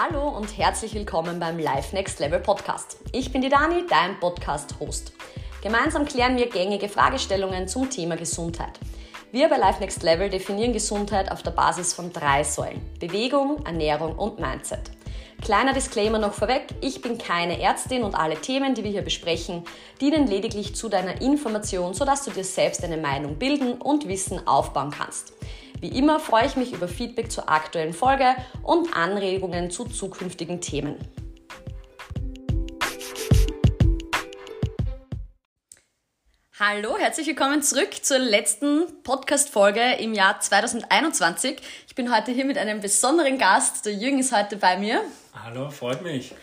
Hallo und herzlich willkommen beim Live Next Level Podcast. Ich bin die Dani, dein Podcast-Host. Gemeinsam klären wir gängige Fragestellungen zum Thema Gesundheit. Wir bei Life Next Level definieren Gesundheit auf der Basis von drei Säulen: Bewegung, Ernährung und Mindset. Kleiner Disclaimer noch vorweg, ich bin keine Ärztin und alle Themen, die wir hier besprechen, dienen lediglich zu deiner Information, sodass du dir selbst eine Meinung bilden und Wissen aufbauen kannst. Wie immer freue ich mich über Feedback zur aktuellen Folge und Anregungen zu zukünftigen Themen. Hallo, herzlich willkommen zurück zur letzten Podcast-Folge im Jahr 2021. Ich bin heute hier mit einem besonderen Gast. Der Jürgen ist heute bei mir. Hallo, freut mich.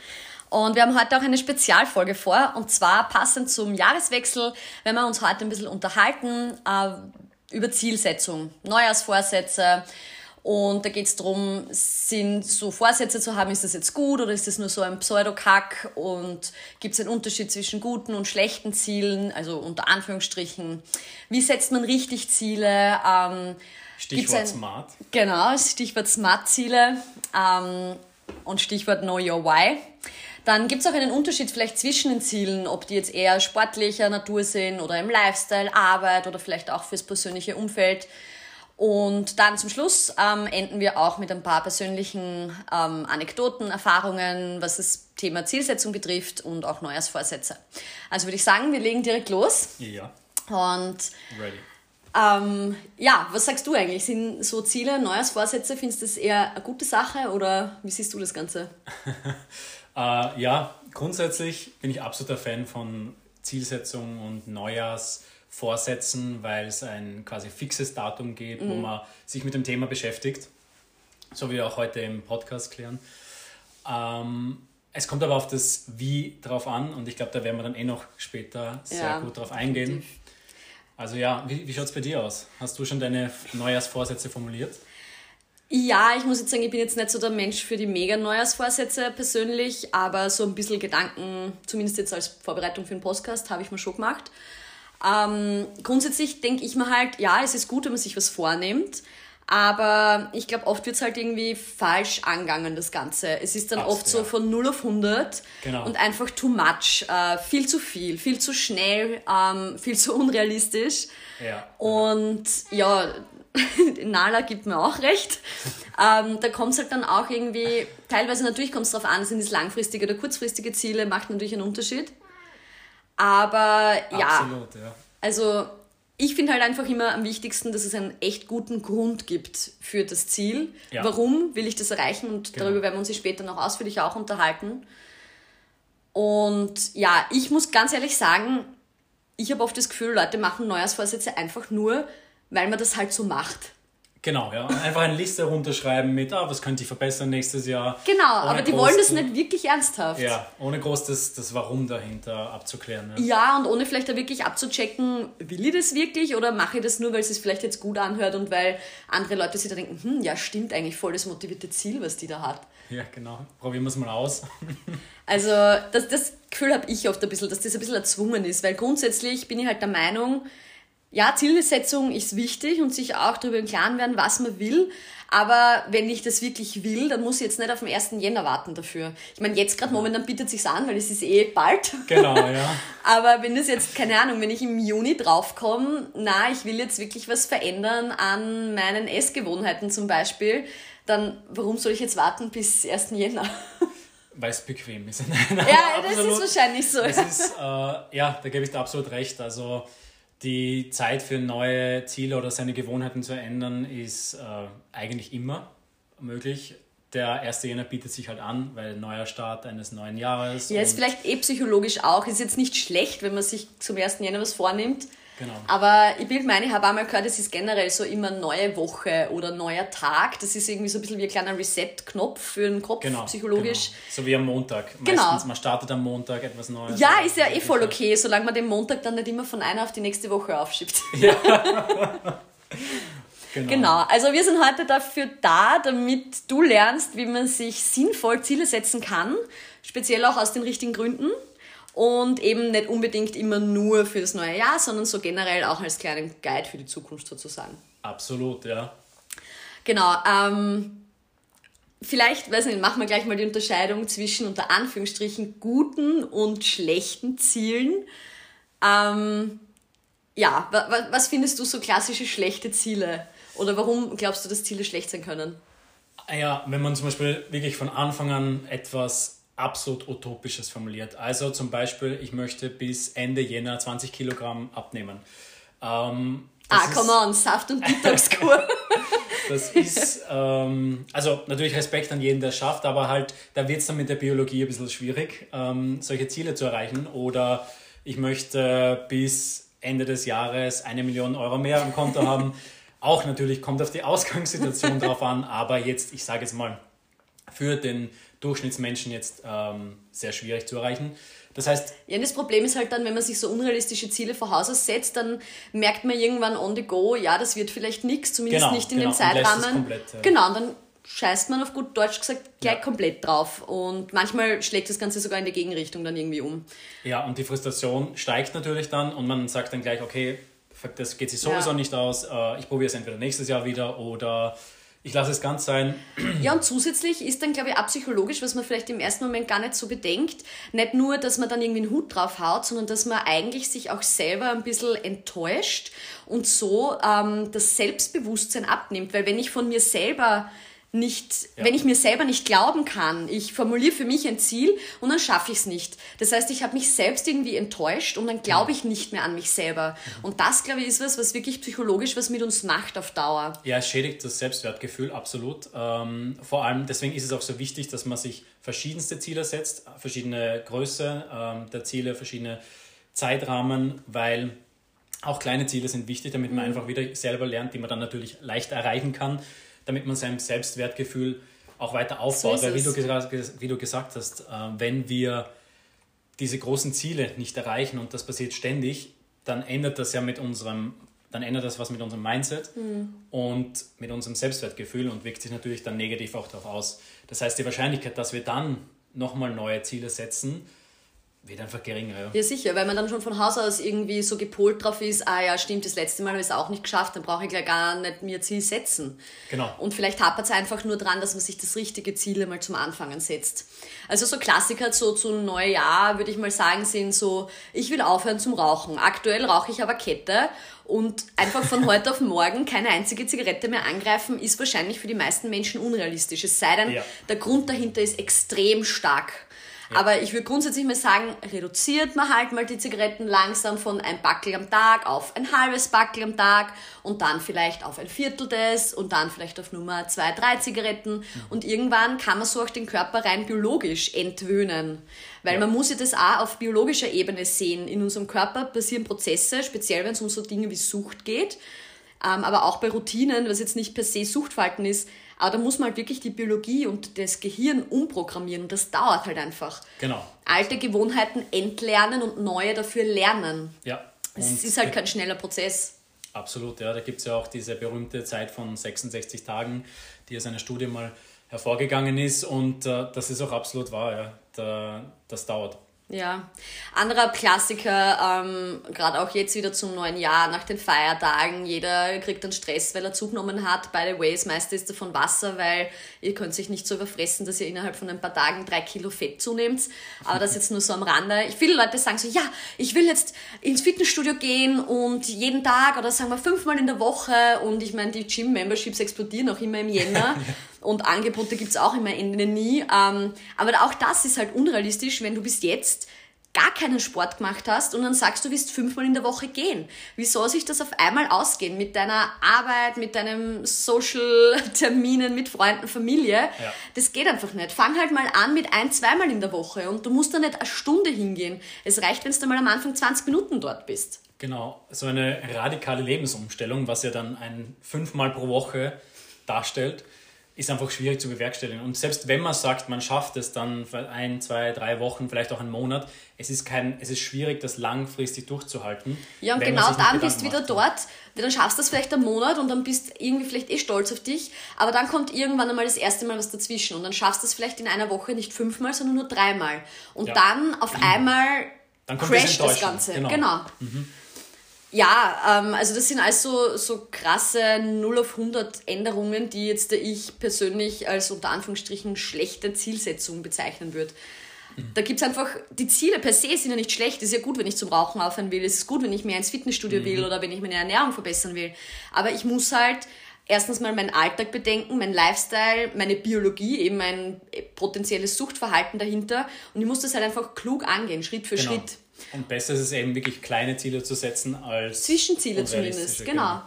Und wir haben heute auch eine Spezialfolge vor. Und zwar passend zum Jahreswechsel, wenn wir uns heute ein bisschen unterhalten äh, über Zielsetzung, Neujahrsvorsätze. Und da geht es darum, sind so Vorsätze zu haben, ist das jetzt gut oder ist das nur so ein Pseudokack? Und gibt es einen Unterschied zwischen guten und schlechten Zielen, also unter Anführungsstrichen? Wie setzt man richtig Ziele? Ähm, Stichwort ein, Smart. Genau, Stichwort Smart-Ziele ähm, und Stichwort Know Your Why. Dann gibt es auch einen Unterschied vielleicht zwischen den Zielen, ob die jetzt eher sportlicher Natur sind oder im Lifestyle, Arbeit oder vielleicht auch fürs persönliche Umfeld. Und dann zum Schluss ähm, enden wir auch mit ein paar persönlichen ähm, Anekdoten, Erfahrungen, was das Thema Zielsetzung betrifft und auch Neujahrsvorsätze. Also würde ich sagen, wir legen direkt los. Ja. Und Ready. Ähm, ja, was sagst du eigentlich? Sind so Ziele, Neujahrsvorsätze, findest du das eher eine gute Sache oder wie siehst du das Ganze? äh, ja, grundsätzlich bin ich absoluter Fan von Zielsetzung und Neujahrs vorsetzen, weil es ein quasi fixes Datum gibt, mhm. wo man sich mit dem Thema beschäftigt, so wie wir auch heute im Podcast klären. Ähm, es kommt aber auf das Wie drauf an und ich glaube, da werden wir dann eh noch später sehr ja, gut drauf eingehen. Definitiv. Also ja, wie, wie schaut es bei dir aus? Hast du schon deine Neujahrsvorsätze formuliert? Ja, ich muss jetzt sagen, ich bin jetzt nicht so der Mensch für die mega Neujahrsvorsätze persönlich, aber so ein bisschen Gedanken, zumindest jetzt als Vorbereitung für den Podcast, habe ich mir schon gemacht. Ähm, grundsätzlich denke ich mir halt, ja, es ist gut, wenn man sich was vornimmt. Aber ich glaube, oft wird es halt irgendwie falsch angangen, das Ganze. Es ist dann Absolut, oft so von 0 auf 100 genau. und einfach too much. Äh, viel zu viel, viel zu schnell, ähm, viel zu unrealistisch. Ja. Und ja, Nala gibt mir auch recht. ähm, da kommt es halt dann auch irgendwie, teilweise natürlich kommt es darauf an, sind es langfristige oder kurzfristige Ziele, macht natürlich einen Unterschied. Aber ja, Absolut, ja. also ich finde halt einfach immer am wichtigsten, dass es einen echt guten Grund gibt für das Ziel. Ja. Warum will ich das erreichen? Und genau. darüber werden wir uns später noch ausführlich auch unterhalten. Und ja, ich muss ganz ehrlich sagen, ich habe oft das Gefühl, Leute machen Neujahrsvorsätze einfach nur, weil man das halt so macht. Genau, ja. Einfach eine Liste runterschreiben mit, ah, was könnte ich verbessern nächstes Jahr. Genau, aber die wollen das nicht wirklich ernsthaft. Ja, ohne groß das, das Warum dahinter abzuklären. Ja. ja, und ohne vielleicht da wirklich abzuchecken, will ich das wirklich oder mache ich das nur, weil es sich vielleicht jetzt gut anhört und weil andere Leute sich da denken, hm, ja, stimmt eigentlich voll das motivierte Ziel, was die da hat. Ja, genau. Probieren wir es mal aus. also, das, das Gefühl habe ich oft ein bisschen, dass das ein bisschen erzwungen ist, weil grundsätzlich bin ich halt der Meinung, ja, Zielsetzung ist wichtig und sich auch darüber im Klaren werden, was man will. Aber wenn ich das wirklich will, dann muss ich jetzt nicht auf den 1. Jänner warten dafür. Ich meine, jetzt gerade momentan bietet sich's an, weil es ist eh bald. Genau, ja. Aber wenn das jetzt, keine Ahnung, wenn ich im Juni draufkomme, na, ich will jetzt wirklich was verändern an meinen Essgewohnheiten zum Beispiel, dann warum soll ich jetzt warten bis 1. Jänner? Weil es bequem ist. ja, das ist wahrscheinlich so. Das ist, äh, ja, da gebe ich dir absolut recht. Also die Zeit für neue Ziele oder seine Gewohnheiten zu ändern ist äh, eigentlich immer möglich. Der 1. Jänner bietet sich halt an, weil neuer Start eines neuen Jahres. Ja, ist vielleicht eh psychologisch auch. Ist jetzt nicht schlecht, wenn man sich zum 1. Jänner was vornimmt. Genau. Aber ich bilde meine, ich habe einmal gehört, es ist generell so immer neue Woche oder neuer Tag. Das ist irgendwie so ein bisschen wie ein kleiner Reset-Knopf für den Kopf, genau, psychologisch. Genau. So wie am Montag. Genau. Meistens, man startet am Montag etwas Neues. Ja, ist ja eh voll okay, solange man den Montag dann nicht immer von einer auf die nächste Woche aufschiebt. Ja. genau. genau. Also wir sind heute dafür da, damit du lernst, wie man sich sinnvoll Ziele setzen kann. Speziell auch aus den richtigen Gründen und eben nicht unbedingt immer nur für das neue Jahr, sondern so generell auch als kleinen Guide für die Zukunft sozusagen. Absolut, ja. Genau. Ähm, vielleicht, weiß nicht, machen wir gleich mal die Unterscheidung zwischen unter Anführungsstrichen guten und schlechten Zielen. Ähm, ja, was findest du so klassische schlechte Ziele? Oder warum glaubst du, dass Ziele schlecht sein können? Ah ja, wenn man zum Beispiel wirklich von Anfang an etwas absolut Utopisches formuliert. Also zum Beispiel, ich möchte bis Ende Jänner 20 Kilogramm abnehmen. Ähm, ah, come on, Saft- und Detox-Kur. das ist, ähm, also natürlich Respekt an jeden, der es schafft, aber halt, da wird es dann mit der Biologie ein bisschen schwierig, ähm, solche Ziele zu erreichen. Oder ich möchte bis Ende des Jahres eine Million Euro mehr am Konto haben. Auch natürlich kommt auf die Ausgangssituation drauf an, aber jetzt, ich sage jetzt mal, für den Durchschnittsmenschen jetzt ähm, sehr schwierig zu erreichen. Das heißt. Ja, das Problem ist halt dann, wenn man sich so unrealistische Ziele vor Haus setzt, dann merkt man irgendwann on the go, ja, das wird vielleicht nichts, zumindest genau, nicht in genau. dem Zeitrahmen. Komplett, ja. Genau, und dann scheißt man auf gut Deutsch gesagt gleich ja. komplett drauf. Und manchmal schlägt das Ganze sogar in die Gegenrichtung dann irgendwie um. Ja, und die Frustration steigt natürlich dann und man sagt dann gleich, okay, das geht sich sowieso ja. nicht aus, äh, ich probiere es entweder nächstes Jahr wieder oder ich lasse es ganz sein. Ja, und zusätzlich ist dann, glaube ich, auch psychologisch, was man vielleicht im ersten Moment gar nicht so bedenkt, nicht nur, dass man dann irgendwie einen Hut drauf haut, sondern dass man eigentlich sich auch selber ein bisschen enttäuscht und so ähm, das Selbstbewusstsein abnimmt. Weil wenn ich von mir selber nicht, ja. wenn ich mir selber nicht glauben kann, ich formuliere für mich ein Ziel und dann schaffe ich es nicht. Das heißt, ich habe mich selbst irgendwie enttäuscht und dann glaube ich nicht mehr an mich selber. Und das, glaube ich, ist was, was wirklich psychologisch was mit uns macht auf Dauer. Ja, es schädigt das Selbstwertgefühl, absolut. Ähm, vor allem, deswegen ist es auch so wichtig, dass man sich verschiedenste Ziele setzt, verschiedene Größe ähm, der Ziele, verschiedene Zeitrahmen, weil auch kleine Ziele sind wichtig, damit man mhm. einfach wieder selber lernt, die man dann natürlich leicht erreichen kann damit man sein Selbstwertgefühl auch weiter aufbaut. So Weil wie du, wie du, gesagt hast, äh, wenn wir diese großen Ziele nicht erreichen und das passiert ständig, dann ändert das ja mit unserem, dann ändert das was mit unserem Mindset mhm. und mit unserem Selbstwertgefühl und wirkt sich natürlich dann negativ auch darauf aus. Das heißt, die Wahrscheinlichkeit, dass wir dann nochmal neue Ziele setzen, wird einfach geringer. Ja. ja, sicher, weil man dann schon von Haus aus irgendwie so gepolt drauf ist, ah ja, stimmt, das letzte Mal habe ich es auch nicht geschafft, dann brauche ich gleich gar nicht mir Ziel setzen. Genau. Und vielleicht hapert es einfach nur dran, dass man sich das richtige Ziel einmal zum Anfangen setzt. Also so Klassiker so zum Neujahr, würde ich mal sagen, sind so, ich will aufhören zum Rauchen. Aktuell rauche ich aber Kette und einfach von heute auf morgen keine einzige Zigarette mehr angreifen, ist wahrscheinlich für die meisten Menschen unrealistisch. Es sei denn, ja. der Grund dahinter ist extrem stark. Aber ich würde grundsätzlich mal sagen, reduziert man halt mal die Zigaretten langsam von ein Backel am Tag auf ein halbes Backel am Tag und dann vielleicht auf ein Viertel des und dann vielleicht auf Nummer zwei, drei Zigaretten. Mhm. Und irgendwann kann man so auch den Körper rein biologisch entwöhnen. Weil ja. man muss ja das auch auf biologischer Ebene sehen. In unserem Körper passieren Prozesse, speziell wenn es um so Dinge wie Sucht geht, ähm, aber auch bei Routinen, was jetzt nicht per se Suchtverhalten ist, aber da muss man halt wirklich die Biologie und das Gehirn umprogrammieren und das dauert halt einfach. Genau. Alte Gewohnheiten entlernen und neue dafür lernen. Ja. Es ist halt kein schneller Prozess. Absolut, ja. Da gibt es ja auch diese berühmte Zeit von 66 Tagen, die aus einer Studie mal hervorgegangen ist und äh, das ist auch absolut wahr, ja. Da, das dauert. Ja, anderer Klassiker, ähm, gerade auch jetzt wieder zum neuen Jahr, nach den Feiertagen, jeder kriegt dann Stress, weil er zugenommen hat. By the way, das meiste ist davon Wasser, weil ihr könnt sich nicht so überfressen, dass ihr innerhalb von ein paar Tagen drei Kilo Fett zunehmt. Aber das jetzt nur so am Rande. Viele Leute sagen so, ja, ich will jetzt ins Fitnessstudio gehen und jeden Tag oder sagen wir fünfmal in der Woche und ich meine, die Gym-Memberships explodieren auch immer im Jänner. und Angebote gibt's auch immer Ende nie. Ähm, aber auch das ist halt unrealistisch, wenn du bis jetzt gar keinen Sport gemacht hast und dann sagst du, willst fünfmal in der Woche gehen. Wie soll sich das auf einmal ausgehen mit deiner Arbeit, mit deinem Social-Terminen, mit Freunden, Familie? Ja. Das geht einfach nicht. Fang halt mal an mit ein, zweimal in der Woche und du musst da nicht eine Stunde hingehen. Es reicht, wenn du mal am Anfang 20 Minuten dort bist. Genau, so eine radikale Lebensumstellung, was ja dann ein fünfmal pro Woche darstellt ist einfach schwierig zu bewerkstelligen. Und selbst wenn man sagt, man schafft es dann für ein, zwei, drei Wochen, vielleicht auch einen Monat, es ist, kein, es ist schwierig, das langfristig durchzuhalten. Ja, und genau dann bist du wieder macht. dort, dann schaffst du das vielleicht einen Monat und dann bist irgendwie vielleicht eh stolz auf dich, aber dann kommt irgendwann einmal das erste Mal was dazwischen und dann schaffst du es vielleicht in einer Woche nicht fünfmal, sondern nur dreimal. Und ja. dann auf einmal dann crasht das Ganze. Genau. genau. Mhm Ja, ähm, also das sind also so krasse 0 auf 100 Änderungen, die jetzt ich persönlich als unter Anführungsstrichen schlechte Zielsetzung bezeichnen würde. Da gibt es einfach, die Ziele per se sind ja nicht schlecht. Es ist ja gut, wenn ich zum Rauchen aufhören will. Es ist gut, wenn ich mehr ins Fitnessstudio mhm. will oder wenn ich meine Ernährung verbessern will. Aber ich muss halt erstens mal meinen Alltag bedenken, mein Lifestyle, meine Biologie, eben mein potenzielles Suchtverhalten dahinter. Und ich muss das halt einfach klug angehen, Schritt für genau. Schritt. Und besser ist es eben wirklich kleine Ziele zu setzen als Zwischenziele zumindest, genau.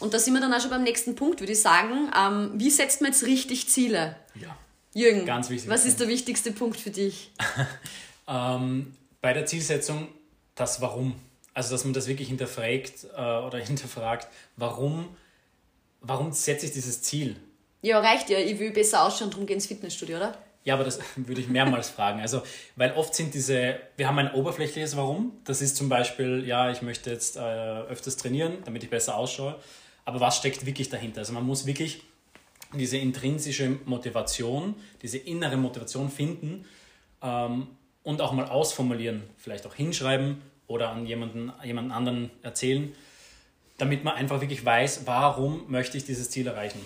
Und da sind wir dann auch schon beim nächsten Punkt, würde ich sagen. Ähm, wie setzt man jetzt richtig Ziele? Ja. Jürgen, Ganz wichtig. was ist der wichtigste Punkt für dich? ähm, bei der Zielsetzung das Warum. Also, dass man das wirklich hinterfragt äh, oder hinterfragt, warum, warum setze ich dieses Ziel? Ja, reicht ja. Ich will besser ausschauen, darum gehe ins Fitnessstudio, oder? Ja, aber das würde ich mehrmals fragen. Also, weil oft sind diese, wir haben ein oberflächliches Warum. Das ist zum Beispiel, ja, ich möchte jetzt äh, öfters trainieren, damit ich besser ausschaue. Aber was steckt wirklich dahinter? Also man muss wirklich diese intrinsische Motivation, diese innere Motivation finden ähm, und auch mal ausformulieren, vielleicht auch hinschreiben oder an jemanden, jemanden anderen erzählen, damit man einfach wirklich weiß, warum möchte ich dieses Ziel erreichen.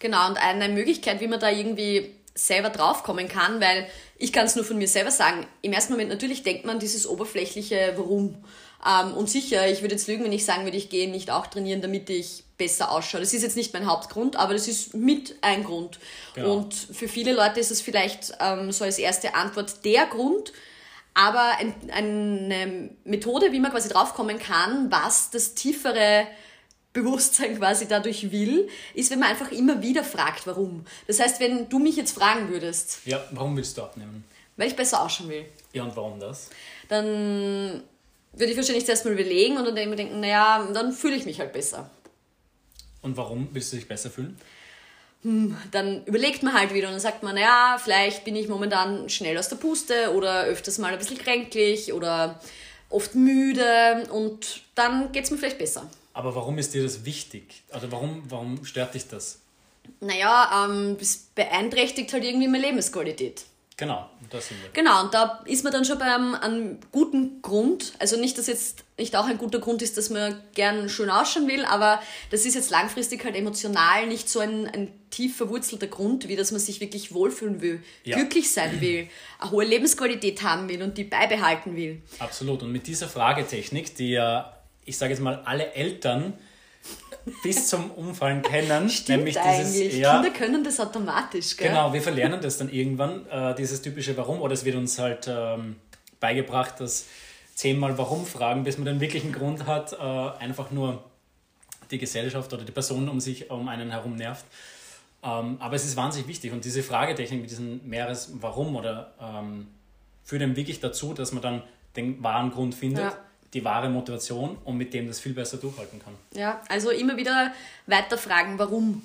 Genau, und eine Möglichkeit, wie man da irgendwie selber draufkommen kann, weil ich kann es nur von mir selber sagen. Im ersten Moment natürlich denkt man dieses oberflächliche Warum. Ähm, und sicher, ich würde jetzt lügen, wenn ich sagen würde, ich gehe nicht auch trainieren, damit ich besser ausschaue. Das ist jetzt nicht mein Hauptgrund, aber das ist mit ein Grund. Genau. Und für viele Leute ist es vielleicht ähm, so als erste Antwort der Grund, aber ein, eine Methode, wie man quasi draufkommen kann, was das tiefere Bewusstsein quasi dadurch will, ist, wenn man einfach immer wieder fragt, warum. Das heißt, wenn du mich jetzt fragen würdest. Ja, warum willst du abnehmen? Weil ich besser ausschauen will. Ja, und warum das? Dann würde ich wahrscheinlich zuerst mal überlegen und dann denken, naja, dann fühle ich mich halt besser. Und warum willst du dich besser fühlen? Hm, dann überlegt man halt wieder und dann sagt man, ja, vielleicht bin ich momentan schnell aus der Puste oder öfters mal ein bisschen kränklich oder oft müde und dann geht es mir vielleicht besser. Aber warum ist dir das wichtig? Also warum, warum stört dich das? Naja, ähm, es beeinträchtigt halt irgendwie meine Lebensqualität. Genau, das sind wir. Genau, und da ist man dann schon beim einem guten Grund. Also nicht, dass jetzt nicht auch ein guter Grund ist, dass man gern schön ausschauen will, aber das ist jetzt langfristig halt emotional nicht so ein, ein tief verwurzelter Grund, wie dass man sich wirklich wohlfühlen will, ja. glücklich sein will, eine hohe Lebensqualität haben will und die beibehalten will. Absolut. Und mit dieser Fragetechnik, die ja ich sage jetzt mal, alle Eltern bis zum Umfallen kennen. Stimmt nämlich dieses, eigentlich. Ja, Kinder können das automatisch, gell? Genau, wir verlernen das dann irgendwann, äh, dieses typische Warum. Oder es wird uns halt ähm, beigebracht, dass zehnmal Warum fragen, bis man den wirklichen Grund hat, äh, einfach nur die Gesellschaft oder die Person um sich, um einen herum nervt. Ähm, aber es ist wahnsinnig wichtig und diese Fragetechnik mit diesem mehres Warum oder ähm, führt dann wirklich dazu, dass man dann den wahren Grund findet. Ja die wahre Motivation und mit dem das viel besser durchhalten kann. Ja, also immer wieder weiter fragen, warum.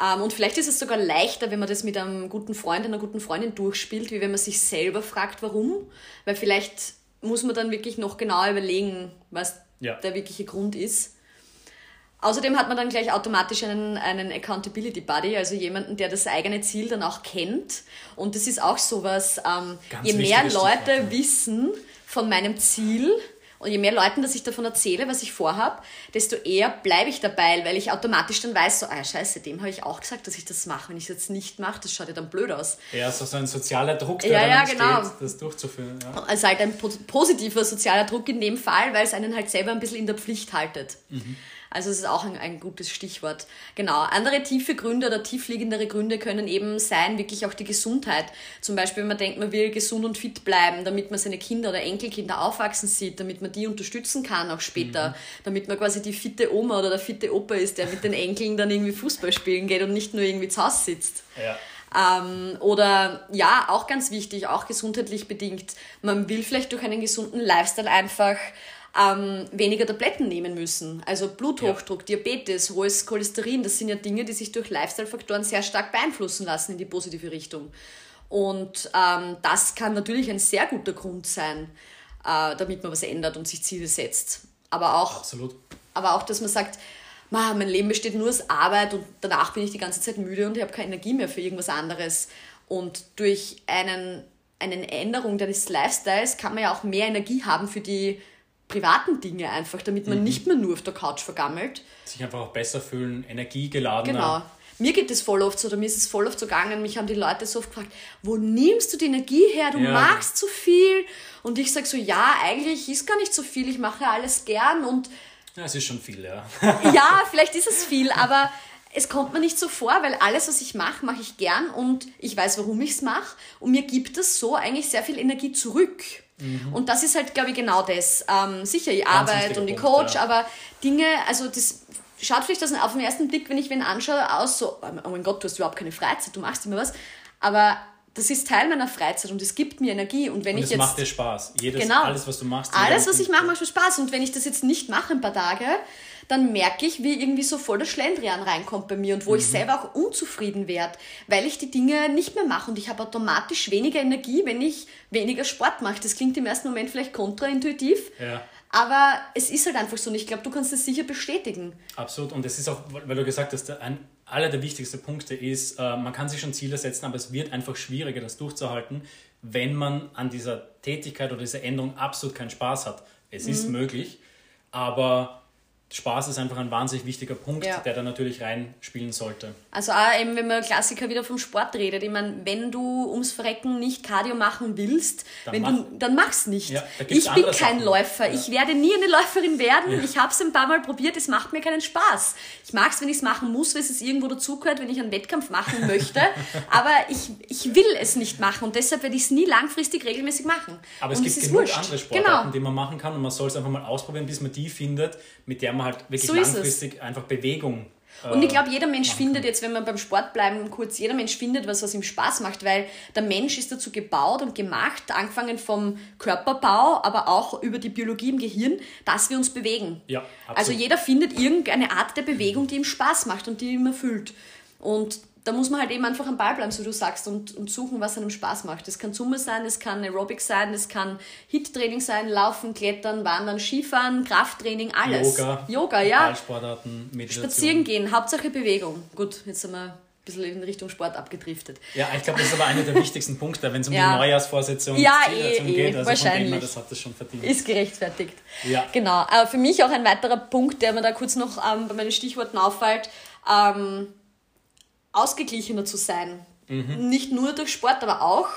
Ähm, und vielleicht ist es sogar leichter, wenn man das mit einem guten Freund, einer guten Freundin durchspielt, wie wenn man sich selber fragt, warum. Weil vielleicht muss man dann wirklich noch genauer überlegen, was ja. der wirkliche Grund ist. Außerdem hat man dann gleich automatisch einen, einen Accountability Buddy, also jemanden, der das eigene Ziel dann auch kennt. Und das ist auch sowas, ähm, je mehr Leute wissen von meinem Ziel, und je mehr Leuten, dass ich davon erzähle, was ich vorhabe, desto eher bleibe ich dabei, weil ich automatisch dann weiß, so, ah scheiße, dem habe ich auch gesagt, dass ich das mache. Wenn ich es jetzt nicht mache, das schaut ja dann blöd aus. Ja, so, so ein sozialer Druck, der ja, ja, genau. entsteht, das durchzuführen. Ja. Also halt ein positiver sozialer Druck in dem Fall, weil es einen halt selber ein bisschen in der Pflicht haltet. Mhm. Also es ist auch ein, ein gutes Stichwort. Genau. Andere tiefe Gründe oder tiefliegendere Gründe können eben sein, wirklich auch die Gesundheit. Zum Beispiel, wenn man denkt, man will gesund und fit bleiben, damit man seine Kinder oder Enkelkinder aufwachsen sieht, damit man die unterstützen kann auch später, mhm. damit man quasi die fitte Oma oder der fitte Opa ist, der mit den Enkeln dann irgendwie Fußball spielen geht und nicht nur irgendwie zu Hause sitzt. Ja. Ähm, oder ja, auch ganz wichtig, auch gesundheitlich bedingt. Man will vielleicht durch einen gesunden Lifestyle einfach ähm, weniger Tabletten nehmen müssen. Also Bluthochdruck, ja. Diabetes, hohes Cholesterin, das sind ja Dinge, die sich durch Lifestyle-Faktoren sehr stark beeinflussen lassen in die positive Richtung. Und ähm, das kann natürlich ein sehr guter Grund sein, äh, damit man was ändert und sich Ziele setzt. Aber auch, Absolut. aber auch dass man sagt, mein Leben besteht nur aus Arbeit und danach bin ich die ganze Zeit müde und ich habe keine Energie mehr für irgendwas anderes. Und durch einen, eine Änderung deines Lifestyles kann man ja auch mehr Energie haben für die privaten Dinge einfach, damit man mhm. nicht mehr nur auf der Couch vergammelt. Sich einfach auch besser fühlen, energiegeladener. Genau. Mir geht es voll oft so, oder mir ist es voll oft so gegangen, mich haben die Leute so oft gefragt, wo nimmst du die Energie her? Du ja. magst zu viel. Und ich sage so, ja, eigentlich ist gar nicht so viel, ich mache alles gern und ja, es ist schon viel, ja. ja, vielleicht ist es viel, aber es kommt mir nicht so vor, weil alles, was ich mache, mache ich gern und ich weiß, warum ich es mache. Und mir gibt es so eigentlich sehr viel Energie zurück. Mhm. Und das ist halt, glaube ich, genau das. Ähm, sicher, ich arbeite und ich Coach, ja. aber Dinge, also das schaut vielleicht das auf den ersten Blick, wenn ich wen anschaue, aus so, oh mein Gott, du hast überhaupt keine Freizeit, du machst immer was. Aber das ist Teil meiner Freizeit und es gibt mir Energie. Und wenn und ich es jetzt. macht dir Spaß. Jedes, genau, alles, was du machst. Alles, was ich mache, macht mir Spaß. Und wenn ich das jetzt nicht mache ein paar Tage, dann merke ich, wie irgendwie so voll der Schlendrian reinkommt bei mir und wo mhm. ich selber auch unzufrieden werde, weil ich die Dinge nicht mehr mache und ich habe automatisch weniger Energie, wenn ich weniger Sport mache. Das klingt im ersten Moment vielleicht kontraintuitiv, ja. aber es ist halt einfach so und ich glaube, du kannst das sicher bestätigen. Absolut und es ist auch, weil du gesagt hast, ein aller der wichtigsten Punkte ist, äh, man kann sich schon Ziele setzen, aber es wird einfach schwieriger, das durchzuhalten, wenn man an dieser Tätigkeit oder dieser Änderung absolut keinen Spaß hat. Es mhm. ist möglich, aber Spaß ist einfach ein wahnsinnig wichtiger Punkt, ja. der da natürlich reinspielen sollte. Also auch eben, wenn man Klassiker wieder vom Sport redet, ich meine, wenn du ums Verrecken nicht Cardio machen willst, dann, wenn mach, du, dann mach's nicht. Ja, ich bin kein Sachen. Läufer, ja. ich werde nie eine Läuferin werden, ich habe es ein paar Mal probiert, es macht mir keinen Spaß. Ich mag es, wenn ich es machen muss, weil es irgendwo dazugehört, wenn ich einen Wettkampf machen möchte, aber ich, ich will es nicht machen und deshalb werde ich es nie langfristig regelmäßig machen. Aber es und gibt es genug wurscht. andere Sportarten, genau. die man machen kann und man soll es einfach mal ausprobieren, bis man die findet, mit der man man halt wirklich so langfristig einfach Bewegung und ich glaube, jeder Mensch findet jetzt, wenn wir beim Sport bleiben, kurz, jeder Mensch findet was, was ihm Spaß macht, weil der Mensch ist dazu gebaut und gemacht, angefangen vom Körperbau, aber auch über die Biologie im Gehirn, dass wir uns bewegen. Ja, absolut. Also jeder findet irgendeine Art der Bewegung, die ihm Spaß macht und die ihm erfüllt. Und da muss man halt eben einfach am Ball bleiben, so du sagst, und, und suchen, was einem Spaß macht. Das kann Zumba sein, das kann Aerobic sein, das kann Hit-Training sein, Laufen, Klettern, Wandern, Skifahren, Krafttraining, alles. Yoga, Yoga ja. Ballsportarten, Meditation. Spazieren gehen, Hauptsache Bewegung. Gut, jetzt sind wir ein bisschen in Richtung Sport abgedriftet. Ja, ich glaube, das ist aber einer der wichtigsten Punkte, wenn es um ja. die Neujahrsvorsätze und ja, Zielsetzung eh, geht. Also wahrscheinlich. Dem, das hat das schon verdient. Ist gerechtfertigt. Ja. Genau. Aber für mich auch ein weiterer Punkt, der mir da kurz noch ähm, bei meinen Stichworten auffällt, ähm, ausgeglichener zu sein. Mhm. Nicht nur durch Sport, aber auch.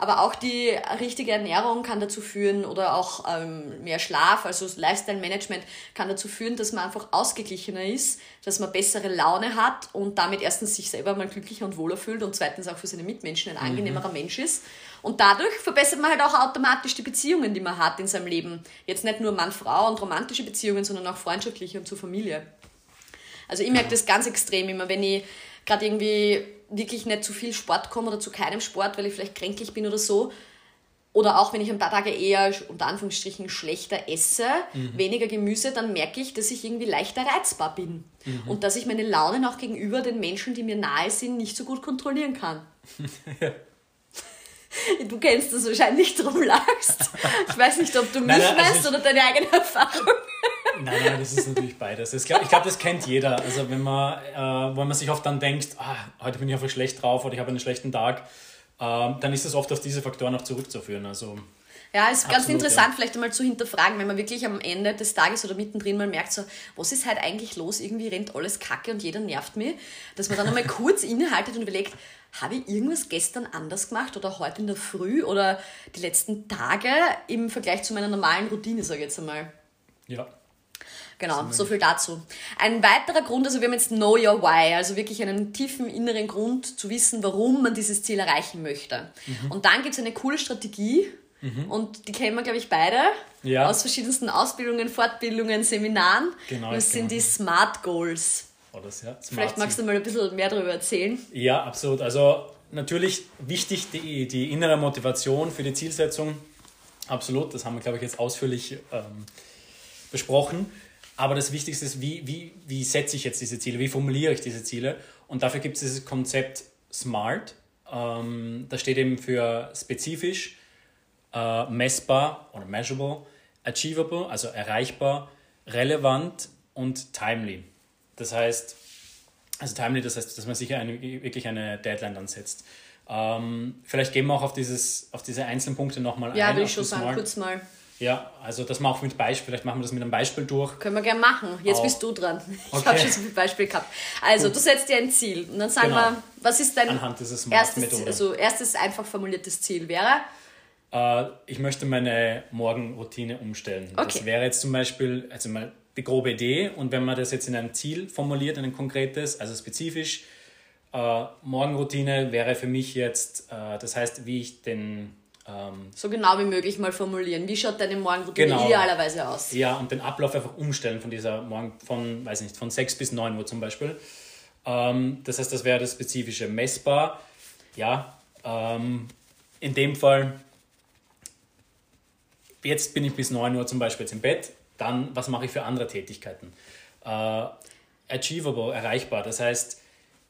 Aber auch die richtige Ernährung kann dazu führen oder auch ähm, mehr Schlaf, also Lifestyle-Management kann dazu führen, dass man einfach ausgeglichener ist, dass man bessere Laune hat und damit erstens sich selber mal glücklicher und wohler fühlt und zweitens auch für seine Mitmenschen ein mhm. angenehmerer mhm. Mensch ist. Und dadurch verbessert man halt auch automatisch die Beziehungen, die man hat in seinem Leben. Jetzt nicht nur Mann-Frau und romantische Beziehungen, sondern auch freundschaftliche und zur Familie. Also ich merke das ganz extrem immer, wenn ich gerade irgendwie wirklich nicht zu viel Sport komme oder zu keinem Sport, weil ich vielleicht kränklich bin oder so. Oder auch wenn ich ein paar Tage eher unter Anführungsstrichen schlechter esse, mhm. weniger Gemüse, dann merke ich, dass ich irgendwie leichter reizbar bin. Mhm. Und dass ich meine Launen auch gegenüber den Menschen, die mir nahe sind, nicht so gut kontrollieren kann. ja. Du kennst das wahrscheinlich, drum lachst. Ich weiß nicht, ob du mich nein, nein, also meinst oder deine eigene Erfahrung. Nein, nein, das ist natürlich beides. Ich glaube, glaub, das kennt jeder. Also wenn man, äh, wo man sich oft dann denkt, ah, heute bin ich einfach schlecht drauf oder ich habe einen schlechten Tag, äh, dann ist das oft auf diese Faktoren auch zurückzuführen. Also ja, ist ganz interessant, ja. vielleicht einmal zu hinterfragen, wenn man wirklich am Ende des Tages oder mittendrin mal merkt, so, was ist halt eigentlich los? Irgendwie rennt alles kacke und jeder nervt mich. Dass man dann einmal kurz innehaltet und überlegt, habe ich irgendwas gestern anders gemacht oder heute in der Früh oder die letzten Tage im Vergleich zu meiner normalen Routine, sage ich jetzt einmal. Ja, Genau, so viel dazu. Ein weiterer Grund, also wir haben jetzt Know Your Why, also wirklich einen tiefen inneren Grund zu wissen, warum man dieses Ziel erreichen möchte. Mhm. Und dann gibt es eine coole Strategie, mhm. und die kennen wir, glaube ich, beide ja. aus verschiedensten Ausbildungen, Fortbildungen, Seminaren. Genau, das sind die Smart Goals. Oh, das, ja, Vielleicht magst du mal ein bisschen mehr darüber erzählen. Ja, absolut. Also natürlich wichtig die, die innere Motivation für die Zielsetzung. Absolut, das haben wir, glaube ich, jetzt ausführlich ähm, besprochen. Aber das Wichtigste ist, wie, wie, wie setze ich jetzt diese Ziele, wie formuliere ich diese Ziele. Und dafür gibt es dieses Konzept SMART. Ähm, das steht eben für spezifisch, äh, messbar oder measurable, achievable, also erreichbar, relevant und timely. Das heißt, also timely, das heißt, dass man sich eine, wirklich eine Deadline dann setzt. Ähm, vielleicht gehen wir auch auf, dieses, auf diese einzelnen Punkte nochmal ja, ein. Ja, will ich schon sagen, kurz mal. Ja, also das machen wir mit Beispiel. Vielleicht machen wir das mit einem Beispiel durch. Können wir gerne machen. Jetzt Auch. bist du dran. Ich Okay. habe schon so viel Beispiel gehabt. Also, du setzt dir ein Ziel und dann sagen Genau. wir, was ist dein Anhand dieser erstes, also erstes einfach formuliertes Ziel wäre? Äh, ich möchte meine Morgenroutine umstellen. Okay. Das wäre jetzt zum Beispiel, also mal die grobe Idee und wenn man das jetzt in ein Ziel formuliert, in ein konkretes, also spezifisch, äh, Morgenroutine wäre für mich jetzt, äh, das heißt, wie ich den, ähm, So genau wie möglich mal formulieren. Wie schaut deine Morgenroutine Genau. idealerweise aus? ja, und den Ablauf einfach umstellen von dieser Morgen, von, weiß nicht, von 6 bis 9 Uhr zum Beispiel. Ähm, das heißt, das wäre das spezifische messbar. Ja, ähm, in dem Fall jetzt bin ich bis 9 Uhr zum Beispiel jetzt im Bett, dann was mache ich für andere Tätigkeiten? Äh, achievable, erreichbar. Das heißt,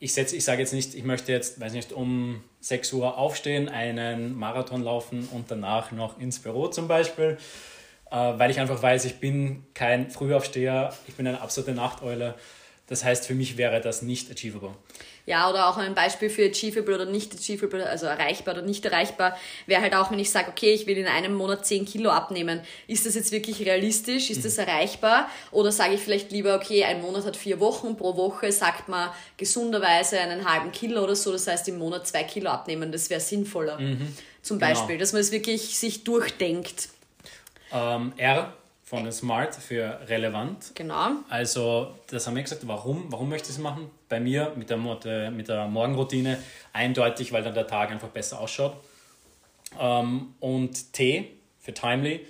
ich, setze, ich sage jetzt nicht, ich möchte jetzt, weiß nicht, um 6 Uhr aufstehen, einen Marathon laufen und danach noch ins Büro zum Beispiel, äh, weil ich einfach weiß, ich bin kein Frühaufsteher, ich bin eine absolute Nachteule. Das heißt, für mich wäre das nicht achievable. Ja, oder auch ein Beispiel für achievable oder nicht achievable, also erreichbar oder nicht erreichbar, wäre halt auch, wenn ich sage, okay, ich will in einem Monat 10 Kilo abnehmen. Ist das jetzt wirklich realistisch? Ist das erreichbar? Oder sage ich vielleicht lieber, okay, ein Monat hat vier Wochen, pro Woche sagt man gesunderweise einen halben Kilo oder so, das heißt im Monat zwei Kilo abnehmen, das wäre sinnvoller. Zum Genau. Beispiel, dass man es wirklich sich durchdenkt. Ähm, R von Smart für relevant. Genau. Also, das haben wir gesagt, warum, warum möchte ich es machen? Bei mir mit der, äh, mit der Morgenroutine eindeutig, weil dann der Tag einfach besser ausschaut. Ähm, und T für timely,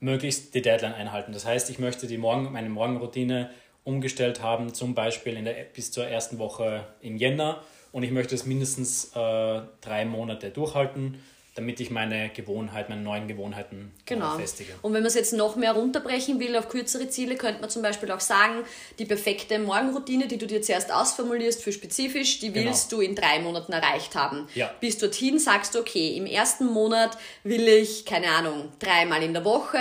möglichst die Deadline einhalten. Das heißt, ich möchte die Morgen, meine Morgenroutine umgestellt haben, zum Beispiel in der, bis zur ersten Woche im Jänner. Und ich möchte es mindestens äh, drei Monate durchhalten, damit ich meine Gewohnheit, meine neuen Gewohnheiten Genau. äh, festige. Und wenn man es jetzt noch mehr runterbrechen will auf kürzere Ziele, könnte man zum Beispiel auch sagen, die perfekte Morgenroutine, die du dir zuerst ausformulierst für spezifisch, die Genau. willst du in drei Monaten erreicht haben. Ja. Bis dorthin sagst du, okay, im ersten Monat will ich, keine Ahnung, dreimal in der Woche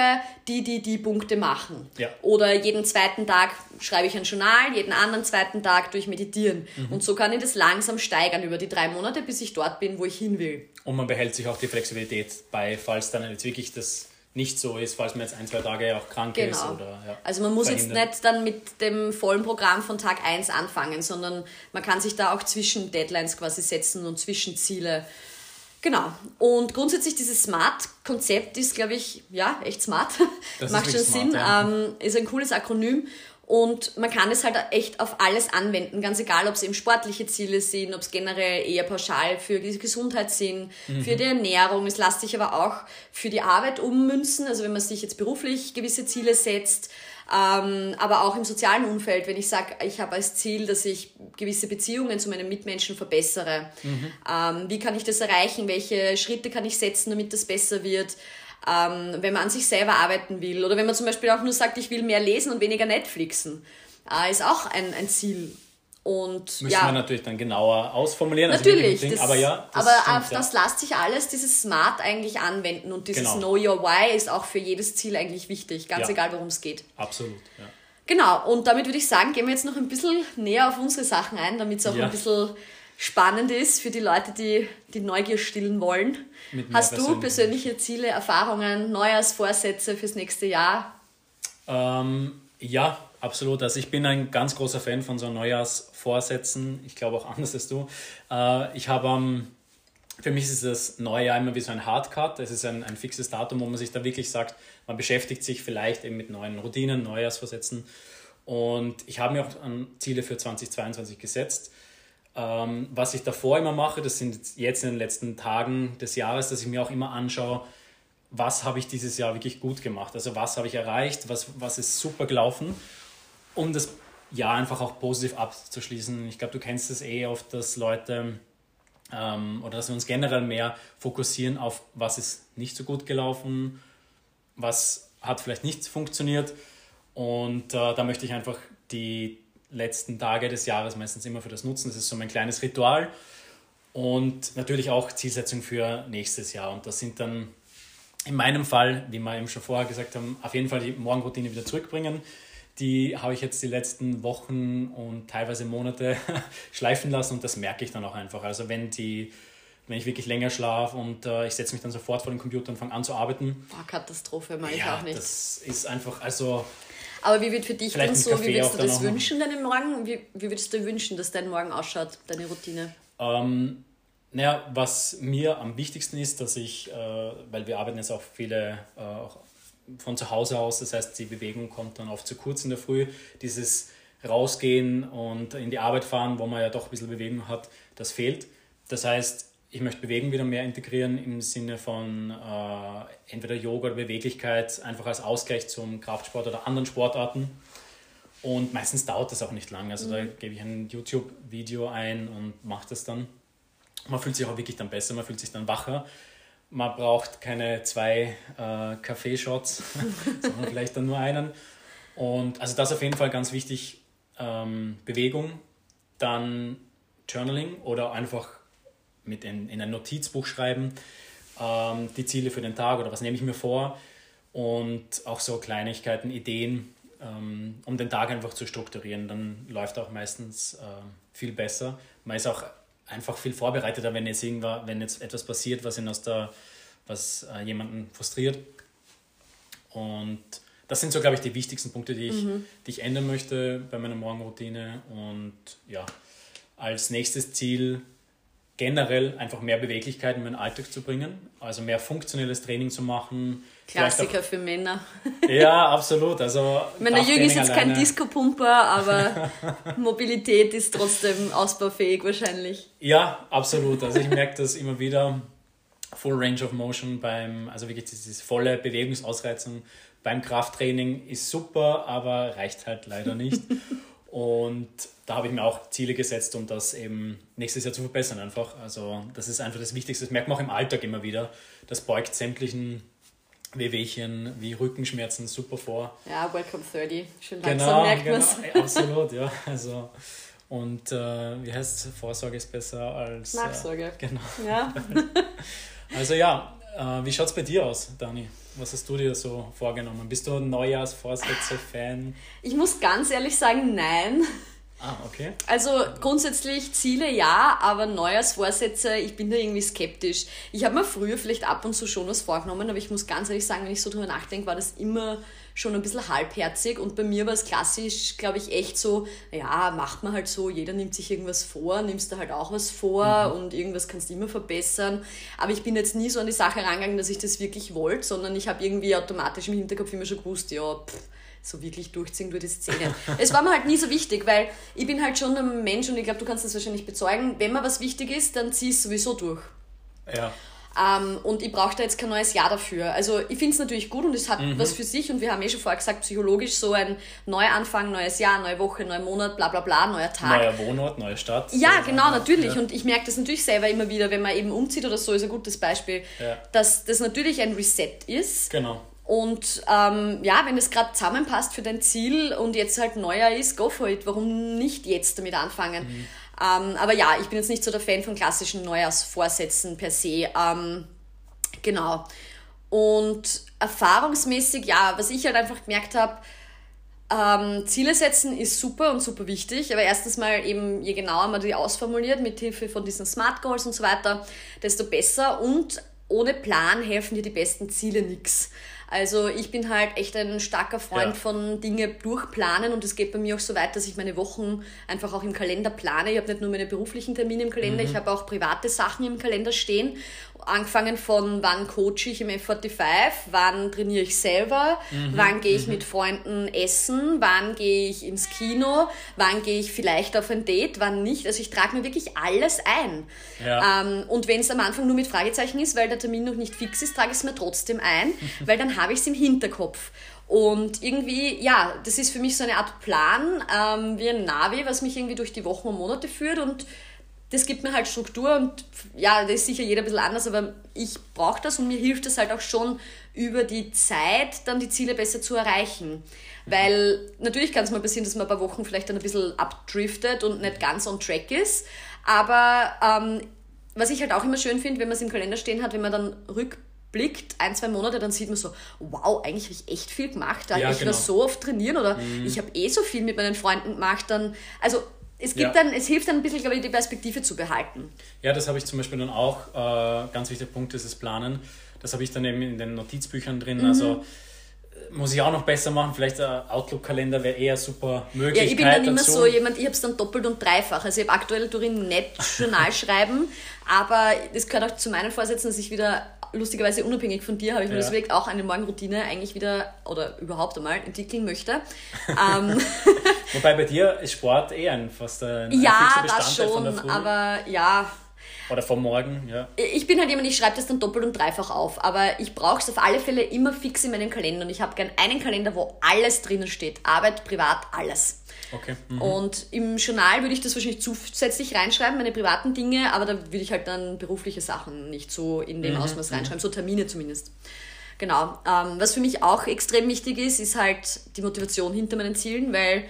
die, die, die Punkte machen. Ja. Oder jeden zweiten Tag schreibe ich ein Journal, jeden anderen zweiten Tag durch meditieren. Mhm. Und so kann ich das langsam steigern über die drei Monate, bis ich dort bin, wo ich hin will. Und man behält sich auch die Flexibilität bei, falls dann jetzt wirklich das nicht so ist, falls man jetzt ein, zwei Tage auch krank ist Genau. oder ja, also man muss jetzt verhindert. nicht dann mit dem vollen Programm von Tag 1 anfangen, sondern man kann sich da auch zwischen Deadlines quasi setzen und Zwischenziele. Genau. Und grundsätzlich dieses Smart-Konzept ist, glaube ich, ja, echt smart. Ist Macht schon smart, Sinn. ja. Ähm, ist ein cooles Akronym. Und man kann es halt echt auf alles anwenden, ganz egal, ob es eben sportliche Ziele sind, ob es generell eher pauschal für die Gesundheit sind, Mhm. für die Ernährung. Es lässt sich aber auch für die Arbeit ummünzen, also wenn man sich jetzt beruflich gewisse Ziele setzt, ähm, aber auch im sozialen Umfeld, wenn ich sage, ich habe als Ziel, dass ich gewisse Beziehungen zu meinen Mitmenschen verbessere. Ähm, wie kann ich das erreichen? Welche Schritte kann ich setzen, damit das besser wird? Ähm, wenn man an sich selber arbeiten will oder wenn man zum Beispiel auch nur sagt, ich will mehr lesen und weniger Netflixen, äh, ist auch ein, ein Ziel. Und Müssen ja, wir natürlich dann genauer ausformulieren. also natürlich. Ding, das, aber ja, das aber stimmt, auf ja. das lässt sich alles, dieses Smart eigentlich anwenden und dieses Genau. Know Your Why ist auch für jedes Ziel eigentlich wichtig, ganz Ja. egal worum es geht. Absolut, ja. Genau, und damit würde ich sagen, gehen wir jetzt noch ein bisschen näher auf unsere Sachen ein, damit es auch ein bisschen spannend ist für die Leute, die die Neugier stillen wollen. Hast du persönliche Ziele, Erfahrungen, Neujahrsvorsätze fürs nächste Jahr? Ähm, ja, absolut. Also ich bin ein ganz großer Fan von so Neujahrsvorsätzen. Ich glaube auch anders als du. Äh, ich habe am für mich ist das neue Jahr immer wie so ein Hardcut. Es ist ein, ein fixes Datum, wo man sich da wirklich sagt, man beschäftigt sich vielleicht eben mit neuen Routinen, Neujahrsvorsätzen. Und ich habe mir auch an Ziele für 2022 gesetzt. Ähm, was ich davor immer mache, das sind jetzt- in den letzten Tagen des Jahres, dass ich mir auch immer anschaue, was habe ich dieses Jahr wirklich gut gemacht? Also was habe ich erreicht? Was, was ist super gelaufen? Um das Jahr einfach auch positiv abzuschließen. Ich glaube, du kennst es eh oft, dass Leute ähm, oder dass wir uns generell mehr fokussieren auf, was ist nicht so gut gelaufen, was hat vielleicht nicht funktioniert. Und äh, da möchte ich einfach die letzten Tage des Jahres meistens immer für das nutzen. Das ist so mein kleines Ritual. Und natürlich auch Zielsetzung für nächstes Jahr. Und das sind dann in meinem Fall, wie wir eben schon vorher gesagt haben, auf jeden Fall die Morgenroutine wieder zurückbringen. Die habe ich jetzt die letzten Wochen und teilweise Monate schleifen lassen und das merke ich dann auch einfach. Also wenn die, wenn ich wirklich länger schlafe und äh, ich setze mich dann sofort vor den Computer und fange an zu arbeiten. Boah, Katastrophe, mache ja, ich auch nicht. Das ist einfach, also. Aber wie wird für dich dann so, wie würdest du das wünschen, deinen Morgen? Wie, wie würdest du wünschen, dass dein Morgen ausschaut, deine Routine? Ähm, naja, was mir am wichtigsten ist, dass ich, äh, weil wir arbeiten jetzt auch viele äh, auch von zu Hause aus, das heißt, die Bewegung kommt dann oft zu kurz in der Früh. Dieses Rausgehen und in die Arbeit fahren, wo man ja doch ein bisschen Bewegung hat, das fehlt. Das heißt, ich möchte Bewegung wieder mehr integrieren im Sinne von äh, entweder Yoga oder Beweglichkeit, einfach als Ausgleich zum Kraftsport oder anderen Sportarten. Und meistens dauert das auch nicht lang. Also mhm. da gebe ich ein YouTube-Video ein und mache das dann. Man fühlt sich auch wirklich dann besser, man fühlt sich dann wacher. Man braucht keine zwei äh, Kaffeeshots, sondern vielleicht dann nur einen. Und also das ist auf jeden Fall ganz wichtig. Ähm, Bewegung, dann Journaling oder einfach mit in, in ein Notizbuch schreiben, ähm, die Ziele für den Tag oder was nehme ich mir vor und auch so Kleinigkeiten, Ideen, ähm, um den Tag einfach zu strukturieren. Dann läuft auch meistens äh, viel besser. Man ist auch einfach viel vorbereiteter, wenn jetzt, irgendwas, wenn jetzt etwas passiert, was, ihn aus der, was äh, jemanden frustriert. Und das sind so, glaube ich, die wichtigsten Punkte, die ich, mhm. die ich ändern möchte bei meiner Morgenroutine. Und ja, als nächstes Ziel generell einfach mehr Beweglichkeit in meinen Alltag zu bringen, also mehr funktionelles Training zu machen. Klassiker auch, für Männer. Ja, absolut. Also Meine Jürgen ist jetzt alleine. kein Disco-Pumper, aber Mobilität ist trotzdem ausbaufähig wahrscheinlich. Ja, absolut. Also ich merke das immer wieder. Full Range of Motion beim, also wirklich dieses volle Bewegungsausreizen beim Krafttraining ist super, aber reicht halt leider nicht. Und da habe ich mir auch Ziele gesetzt, um das eben nächstes Jahr zu verbessern einfach. Also das ist einfach das Wichtigste. Das merkt man auch im Alltag immer wieder. Das beugt sämtlichen Wehwehchen wie Rückenschmerzen super vor. Ja, Welcome 30. Schön langsam genau, merkt genau, man Absolut, ja. Also, und äh, wie heißt es? Vorsorge ist besser als... Äh, Nachsorge. Äh, genau. Ja. also ja, äh, wie schaut es bei dir aus, Dani? Was hast du dir so vorgenommen? Bist du ein Neujahrsvorsätze-Fan? Ich muss ganz ehrlich sagen, nein. Ah, okay. Also grundsätzlich Ziele ja, aber Neujahrsvorsätze, ich bin da irgendwie skeptisch. Ich habe mir früher vielleicht ab und zu schon was vorgenommen, aber ich muss ganz ehrlich sagen, wenn ich so drüber nachdenke, war das immer schon ein bisschen halbherzig und bei mir war es klassisch, glaube ich, echt so, ja, macht man halt so, jeder nimmt sich irgendwas vor, nimmst du halt auch was vor mhm. und irgendwas kannst du immer verbessern. Aber ich bin jetzt nie so an die Sache rangegangen, dass ich das wirklich wollte, sondern ich habe irgendwie automatisch im Hinterkopf immer schon gewusst, ja, pff, so wirklich durchziehen durch die Szene. es war mir halt nie so wichtig, weil ich bin halt schon ein Mensch und ich glaube, du kannst das wahrscheinlich bezeugen, wenn mir was wichtig ist, dann zieh es sowieso durch. Ja. Ähm, und ich brauche da jetzt kein neues Jahr dafür. Also ich finde es natürlich gut und es hat mhm. was für sich und wir haben eh schon vorher gesagt, psychologisch so ein Neuanfang, neues Jahr, neue Woche, neuer Monat, bla bla bla, neuer Tag. Neuer Wohnort, neue Stadt. Ja, so genau, natürlich. Ja. Und ich merke das natürlich selber immer wieder, wenn man eben umzieht oder so, ist ein gutes Beispiel, ja. dass das natürlich ein Reset ist. Genau. Und ähm, ja, wenn es gerade zusammenpasst für dein Ziel und jetzt halt neuer ist, go for it. Warum nicht jetzt damit anfangen? Mhm. Ähm, aber ja, ich bin jetzt nicht so der Fan von klassischen Neujahrsvorsätzen per se. Ähm, genau. Und erfahrungsmäßig, ja, was ich halt einfach gemerkt habe, ähm, Ziele setzen ist super und super wichtig, aber erstens mal eben, je genauer man die ausformuliert, mit Hilfe von diesen Smart Goals und so weiter, desto besser und ohne Plan helfen dir die besten Ziele nichts. Also ich bin halt echt ein starker Freund ja. von Dinge durchplanen und es geht bei mir auch so weit, dass ich meine Wochen einfach auch im Kalender plane. Ich habe nicht nur meine beruflichen Termine im Kalender, mhm. ich habe auch private Sachen im Kalender stehen angefangen von wann coache ich im F45, wann trainiere ich selber, mhm. wann gehe ich mhm. mit Freunden essen, wann gehe ich ins Kino, wann gehe ich vielleicht auf ein Date, wann nicht. Also ich trage mir wirklich alles ein. Ja. Ähm, und wenn es am Anfang nur mit Fragezeichen ist, weil der Termin noch nicht fix ist, trage ich es mir trotzdem ein, weil dann habe ich es im Hinterkopf. Und irgendwie, ja, das ist für mich so eine Art Plan, ähm, wie ein Navi, was mich irgendwie durch die Wochen und Monate führt und das gibt mir halt Struktur und ja, das ist sicher jeder ein bisschen anders, aber ich brauche das und mir hilft das halt auch schon über die Zeit dann die Ziele besser zu erreichen. Weil natürlich kann es mal passieren, dass man ein paar Wochen vielleicht dann ein bisschen abdriftet und nicht ganz on track ist. Aber ähm, was ich halt auch immer schön finde, wenn man es im Kalender stehen hat, wenn man dann rückblickt, ein, zwei Monate, dann sieht man so, wow, eigentlich habe ich echt viel gemacht. Da ja, ich genau. war so oft trainieren oder mhm. ich habe eh so viel mit meinen Freunden gemacht. Dann, also es, gibt ja. dann, es hilft dann ein bisschen, glaube ich, die Perspektive zu behalten. Ja, das habe ich zum Beispiel dann auch. Äh, ganz wichtiger Punkt ist das Planen. Das habe ich dann eben in den Notizbüchern drin. Mhm. Also äh, muss ich auch noch besser machen. Vielleicht der Outlook-Kalender wäre eher super Möglichkeit Ja, ich bin dann immer so jemand, ich habe es dann doppelt und dreifach. Also ich habe aktuell darin nicht Journal schreiben, aber das gehört auch zu meinen Vorsätzen, dass ich wieder lustigerweise unabhängig von dir habe ich mir ja. deswegen auch eine Morgenroutine eigentlich wieder oder überhaupt einmal entwickeln möchte. ähm. Wobei bei dir ist Sport eh ein fast ein, ein ja, das schon, von der Früh. aber ja. Oder vom Morgen, ja. Ich bin halt jemand, ich schreibe das dann doppelt und dreifach auf, aber ich brauche es auf alle Fälle immer fix in meinem Kalender und ich habe gern einen Kalender, wo alles drinnen steht. Arbeit, privat, alles. Okay. Mhm. Und im Journal würde ich das wahrscheinlich zusätzlich reinschreiben, meine privaten Dinge, aber da würde ich halt dann berufliche Sachen nicht so in dem mhm. Ausmaß mhm. reinschreiben, so Termine zumindest. Genau. Ähm, was für mich auch extrem wichtig ist, ist halt die Motivation hinter meinen Zielen, weil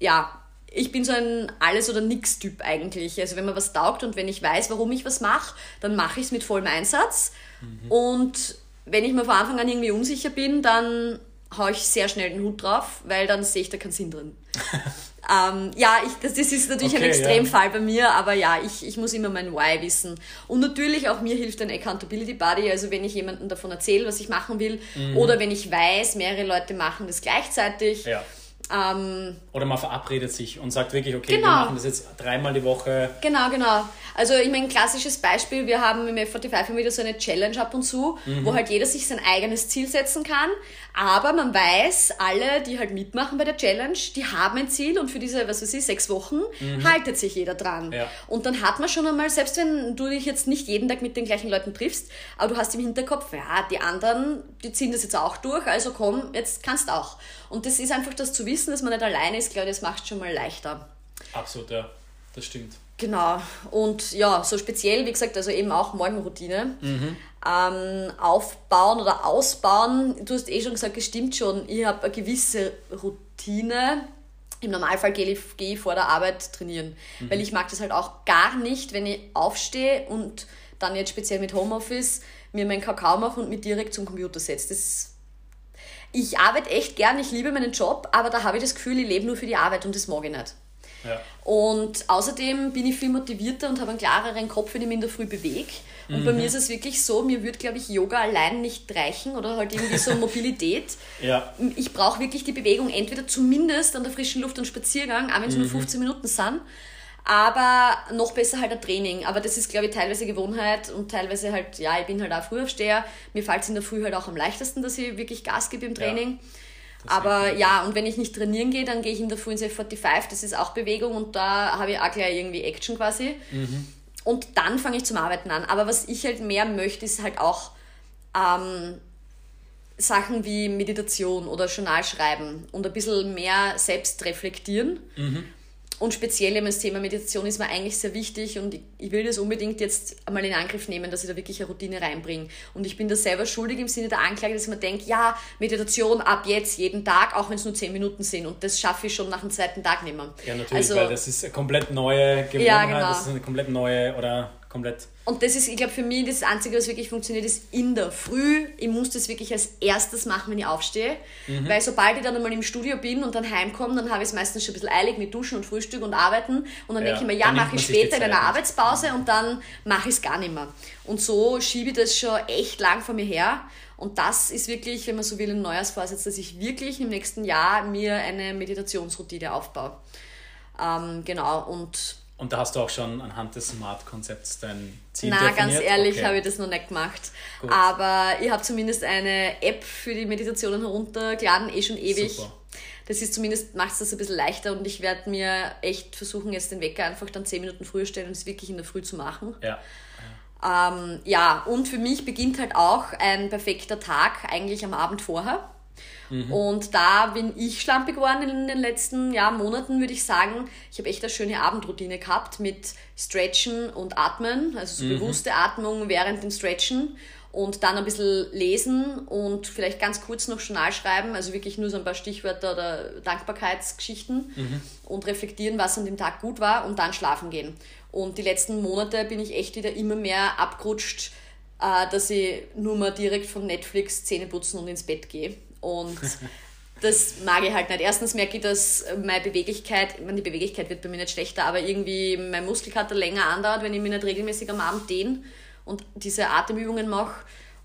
ja, ich bin so ein Alles- oder Nix-Typ eigentlich. Also wenn mir was taugt und wenn ich weiß, warum ich was mache, dann mache ich es mit vollem Einsatz. Mhm. Und wenn ich mir von Anfang an irgendwie unsicher bin, dann haue ich sehr schnell den Hut drauf, weil dann sehe ich da keinen Sinn drin. ähm, ja, ich, das, das, ist natürlich okay, ein Extremfall ja. bei mir, aber ja, ich, ich muss immer mein Why wissen. Und natürlich auch mir hilft ein Accountability Buddy, also wenn ich jemandem davon erzähle, was ich machen will, mhm. oder wenn ich weiß, mehrere Leute machen das gleichzeitig. Ja ähm, Oder man verabredet sich und sagt wirklich, okay, genau. wir machen das jetzt dreimal die Woche. Genau, genau. Also ich meine, klassisches Beispiel, wir haben im F45 wieder so eine Challenge ab und zu, mhm. wo halt jeder sich sein eigenes Ziel setzen kann. Aber man weiß, alle, die halt mitmachen bei der Challenge, die haben ein Ziel und für diese, was weiß ich, sechs Wochen mhm. haltet sich jeder dran. Ja. Und dann hat man schon einmal, selbst wenn du dich jetzt nicht jeden Tag mit den gleichen Leuten triffst, aber du hast im Hinterkopf, ja, die anderen, die ziehen das jetzt auch durch, also komm, jetzt kannst auch. Und das ist einfach das zu wissen, dass man nicht alleine ist, glaube ich, das macht schon mal leichter. Absolut, ja, das stimmt. Genau. Und ja, so speziell, wie gesagt, also eben auch Morgenroutine. Mhm. Ähm, aufbauen oder ausbauen. Du hast eh schon gesagt, es stimmt schon. Ich habe eine gewisse Routine. Im Normalfall gehe ich, gehe ich vor der Arbeit trainieren. Mhm. Weil ich mag das halt auch gar nicht, wenn ich aufstehe und dann jetzt speziell mit Homeoffice mir meinen Kakao mache und mich direkt zum Computer setze. Das ich arbeite echt gern, ich liebe meinen Job, aber da habe ich das Gefühl, ich lebe nur für die Arbeit und das mag ich nicht. Ja. Und außerdem bin ich viel motivierter und habe einen klareren Kopf, wenn ich mich in der Früh bewege. Und mhm. bei mir ist es wirklich so, mir würde, glaube ich, Yoga allein nicht reichen oder halt irgendwie so Mobilität. ja. Ich brauche wirklich die Bewegung, entweder zumindest an der frischen Luft und Spaziergang, auch wenn es mhm. nur 15 Minuten sind, aber noch besser halt ein Training. Aber das ist, glaube ich, teilweise Gewohnheit und teilweise halt, ja, ich bin halt auch Frühaufsteher. Mir fällt es in der Früh halt auch am leichtesten, dass ich wirklich Gas gebe im Training. Ja, aber ja, und wenn ich nicht trainieren gehe, dann gehe ich in der Früh ins F45, das ist auch Bewegung und da habe ich auch gleich irgendwie Action quasi. Mhm. Und dann fange ich zum Arbeiten an. Aber was ich halt mehr möchte, ist halt auch ähm, Sachen wie Meditation oder Journalschreiben und ein bisschen mehr selbst reflektieren. Mhm. Und speziell eben das Thema Meditation ist mir eigentlich sehr wichtig und ich will das unbedingt jetzt einmal in Angriff nehmen, dass ich da wirklich eine Routine reinbringe. Und ich bin da selber schuldig im Sinne der Anklage, dass mir denke, ja, Meditation ab jetzt jeden Tag, auch wenn es nur zehn Minuten sind. Und das schaffe ich schon nach dem zweiten Tag nicht mehr. Ja, natürlich, also, weil das ist eine komplett neue Gewohnheit, ja, genau. das ist eine komplett neue oder komplett. Und das ist, ich glaube, für mich das Einzige, was wirklich funktioniert, ist in der Früh. Ich muss das wirklich als erstes machen, wenn ich aufstehe. Mhm. Weil sobald ich dann einmal im Studio bin und dann heimkomme, dann habe ich es meistens schon ein bisschen eilig mit Duschen und Frühstück und Arbeiten. Und dann ja, denke ich mir, ja, mache ich später in einer Arbeitspause und dann mache ich es gar nicht mehr. Und so schiebe ich das schon echt lang vor mir her. Und das ist wirklich, wenn man so will, ein neues Vorsatz, dass ich wirklich im nächsten Jahr mir eine Meditationsroutine aufbaue. Ähm, genau, und und da hast du auch schon anhand des Smart-Konzepts dein Ziel Na, definiert? ganz ehrlich okay. habe ich das noch nicht gemacht. Gut. Aber ich habe zumindest eine App für die Meditationen heruntergeladen, eh schon ewig. Super. Das ist zumindest, macht es das ein bisschen leichter und ich werde mir echt versuchen, jetzt den Wecker einfach dann 10 Minuten früher stellen und es wirklich in der Früh zu machen. Ja. Ähm, ja, und für mich beginnt halt auch ein perfekter Tag eigentlich am Abend vorher. Mhm. Und da bin ich schlampig geworden in den letzten ja, Monaten, würde ich sagen. Ich habe echt eine schöne Abendroutine gehabt mit Stretchen und Atmen, also so mhm. bewusste Atmung während dem Stretchen und dann ein bisschen lesen und vielleicht ganz kurz noch Journal schreiben, also wirklich nur so ein paar Stichwörter oder Dankbarkeitsgeschichten mhm. und reflektieren, was an dem Tag gut war und dann schlafen gehen. Und die letzten Monate bin ich echt wieder immer mehr abgerutscht, äh, dass ich nur mal direkt von Netflix Zähne putzen und ins Bett gehe. Und das mag ich halt nicht. Erstens merke ich, dass meine Beweglichkeit, ich meine, die Beweglichkeit wird bei mir nicht schlechter, aber irgendwie mein Muskelkater länger andauert, wenn ich mich nicht regelmäßig am Abend dehne und diese Atemübungen mache.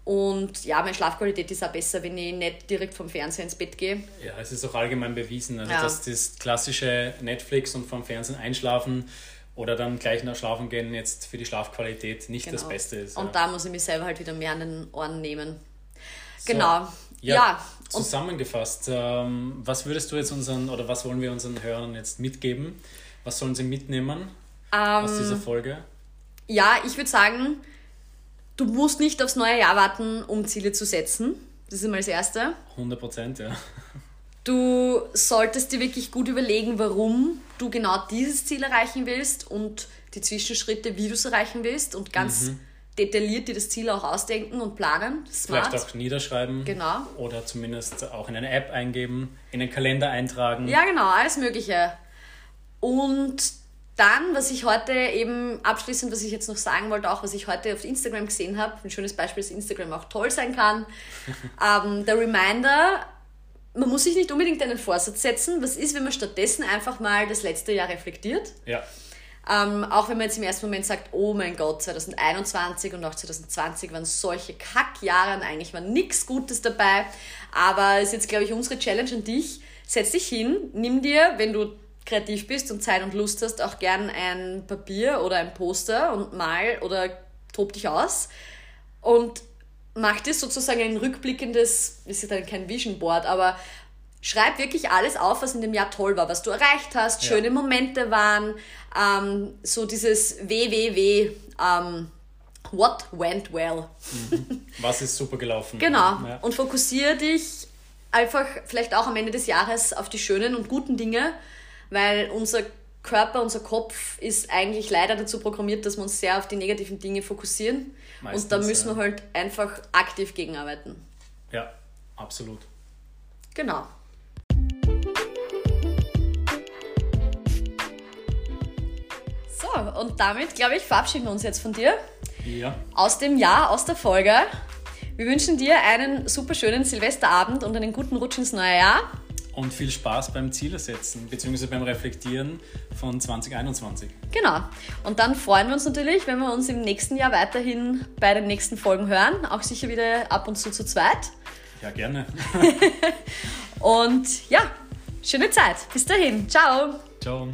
Und ja, meine Schlafqualität ist auch besser, wenn ich nicht direkt vom Fernseher ins Bett gehe. Ja, es ist auch allgemein bewiesen, also Ja. dass das klassische Netflix und vom Fernsehen einschlafen oder dann gleich nach Schlafen gehen jetzt für die Schlafqualität nicht das Genau. Beste ist. Und ja. da muss ich mich selber halt wieder mehr an den Ohren nehmen. So. Genau. Ja, Ja, und zusammengefasst, ähm, was würdest du jetzt unseren oder was wollen wir unseren Hörern jetzt mitgeben? Was sollen sie mitnehmen aus dieser Ähm, Folge? ja, ich würde sagen, du musst nicht aufs neue Jahr warten, um Ziele zu setzen. Das ist immer das Erste. 100 Prozent, ja. Du solltest dir wirklich gut überlegen, warum du genau dieses Ziel erreichen willst und die Zwischenschritte, wie du es erreichen willst und ganz Mhm. Detailliert dir das Ziel auch ausdenken und planen. Smart. Vielleicht auch niederschreiben. Genau. Oder zumindest auch in eine App eingeben, in den Kalender eintragen. Ja, genau, alles Mögliche. Und dann, was ich heute eben abschließend, was ich jetzt noch sagen wollte, auch was ich heute auf Instagram gesehen habe, ein schönes Beispiel, dass Instagram auch toll sein kann. ähm, der Reminder, man muss sich nicht unbedingt einen Vorsatz setzen. Was ist, wenn man stattdessen einfach mal das letzte Jahr reflektiert? Ja. Ähm, auch wenn man jetzt im ersten Moment sagt, oh mein Gott, 2021 und auch 2020 waren solche Kackjahre und eigentlich war nichts Gutes dabei. Aber es ist jetzt, glaube ich, unsere Challenge an dich. Setz dich hin, nimm dir, wenn du kreativ bist und Zeit und Lust hast, auch gern ein Papier oder ein Poster und mal oder tob dich aus und mach dir sozusagen ein rückblickendes, ist ja dann kein Vision Board, aber schreib wirklich alles auf, was in dem Jahr toll war, was du erreicht hast, Ja. schöne Momente waren, ähm, so dieses WWW, ähm, what went well. Was ist super gelaufen? Genau. Ja. Und fokussiere dich einfach vielleicht auch am Ende des Jahres auf die schönen und guten Dinge, weil unser Körper, unser Kopf ist eigentlich leider dazu programmiert, dass wir uns sehr auf die negativen Dinge fokussieren. Meistens, und da müssen wir halt einfach aktiv gegenarbeiten. ja, absolut. Genau. So, und damit, glaube ich, verabschieden wir uns jetzt von dir Ja. aus dem Jahr, aus der Folge. Wir wünschen dir einen super schönen Silvesterabend und einen guten Rutsch ins neue Jahr. Und viel Spaß beim Ziele setzen, beziehungsweise beim Reflektieren von 2021. Genau. Und dann freuen wir uns natürlich, wenn wir uns im nächsten Jahr weiterhin bei den nächsten Folgen hören. Auch sicher wieder ab und zu zu zweit. Ja, gerne. Und ja, schöne Zeit. Bis dahin. Ciao. Ciao.